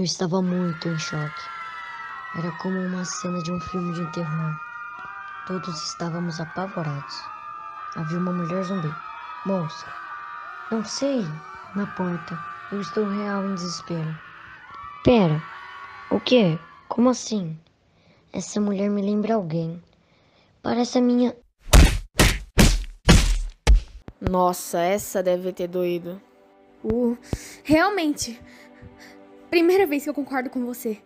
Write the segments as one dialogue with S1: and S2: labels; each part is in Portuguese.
S1: Eu estava muito em choque. Era como uma cena de um filme de terror. Todos estávamos apavorados. Havia uma mulher zumbi. Moça. Não sei. Na porta. Eu estou real em desespero. Pera. O quê? Como assim? Essa mulher me lembra alguém. Parece a minha.
S2: Nossa, essa deve ter doído.
S3: Uh, realmente. Primeira vez que eu concordo com você.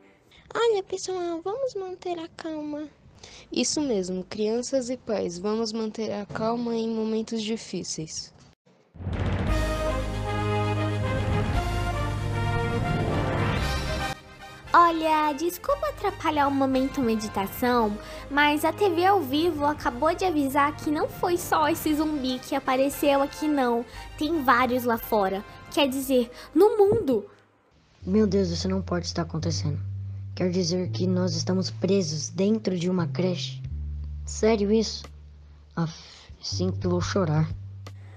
S4: Olha, pessoal, vamos manter a calma.
S5: Isso mesmo, crianças e pais, vamos manter a calma em momentos difíceis.
S6: Olha, desculpa atrapalhar o momento meditação, mas a TV ao vivo acabou de avisar que não foi só esse zumbi que apareceu aqui não. Tem vários lá fora. Quer dizer, no mundo.
S1: Meu Deus, isso não pode estar acontecendo. Quer dizer que nós estamos presos dentro de uma creche? Sério isso? Aff, sinto que vou chorar.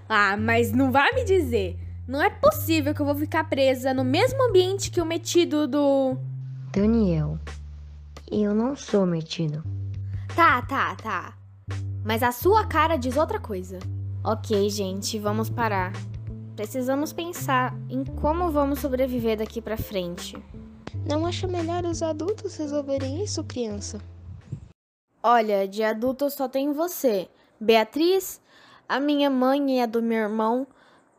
S3: Ah, mas não vai me dizer. Não é possível que eu vou ficar presa no mesmo ambiente que o metido do.
S1: Daniel, eu não sou metido.
S3: Tá, tá, tá. Mas a sua cara diz outra coisa.
S2: Ok, gente, vamos parar. Precisamos pensar em como vamos sobreviver daqui pra frente.
S4: Não acha melhor os adultos resolverem isso, criança?
S2: Olha, de adulto só tem você, Beatriz, a minha mãe e a do meu irmão,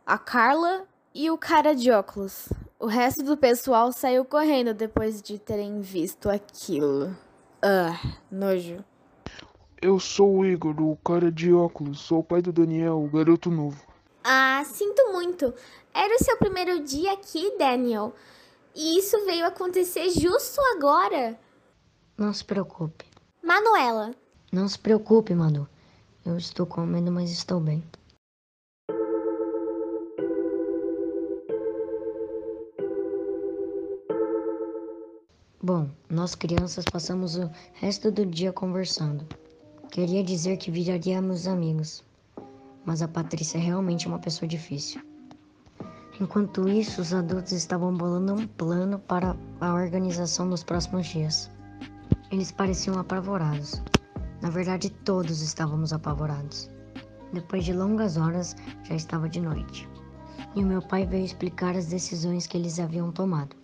S2: a Carla e o cara de óculos. O resto do pessoal saiu correndo depois de terem visto aquilo. Ah, nojo.
S7: Eu sou o Igor, o cara de óculos. Sou o pai do Daniel, o garoto novo.
S6: Ah, sinto muito. Era o seu primeiro dia aqui, Daniel. E isso veio acontecer justo agora.
S1: Não se preocupe.
S6: Manuela.
S1: Não se preocupe, Manu. Eu estou com medo, mas estou bem. Bom, nós crianças passamos o resto do dia conversando. Queria dizer que viraríamos amigos, mas a Patrícia é realmente uma pessoa difícil. Enquanto isso, os adultos estavam bolando um plano para a organização dos próximos dias. Eles pareciam apavorados. Na verdade, todos estávamos apavorados. Depois de longas horas, já estava de noite. E o meu pai veio explicar as decisões que eles haviam tomado.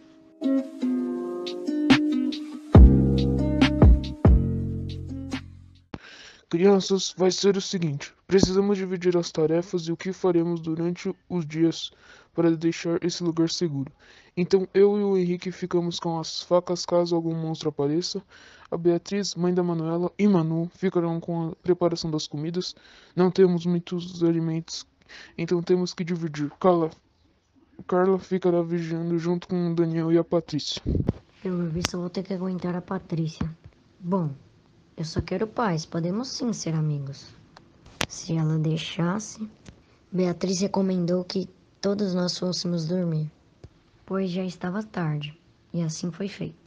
S7: Crianças, vai ser o seguinte: precisamos dividir as tarefas e o que faremos durante os dias para deixar esse lugar seguro. Então eu e o Henrique ficamos com as facas caso algum monstro apareça. A Beatriz, mãe da Manuela, e Manu ficarão com a preparação das comidas. Não temos muitos alimentos, então temos que dividir. Carla, Carla ficará vigiando junto com o Daniel e a Patrícia.
S1: Pelo visto, eu vou ter que aguentar a Patrícia. Bom, eu só quero paz, podemos sim ser amigos. Se ela deixasse. Beatriz recomendou que todos nós fôssemos dormir, pois já estava tarde, e assim foi feito.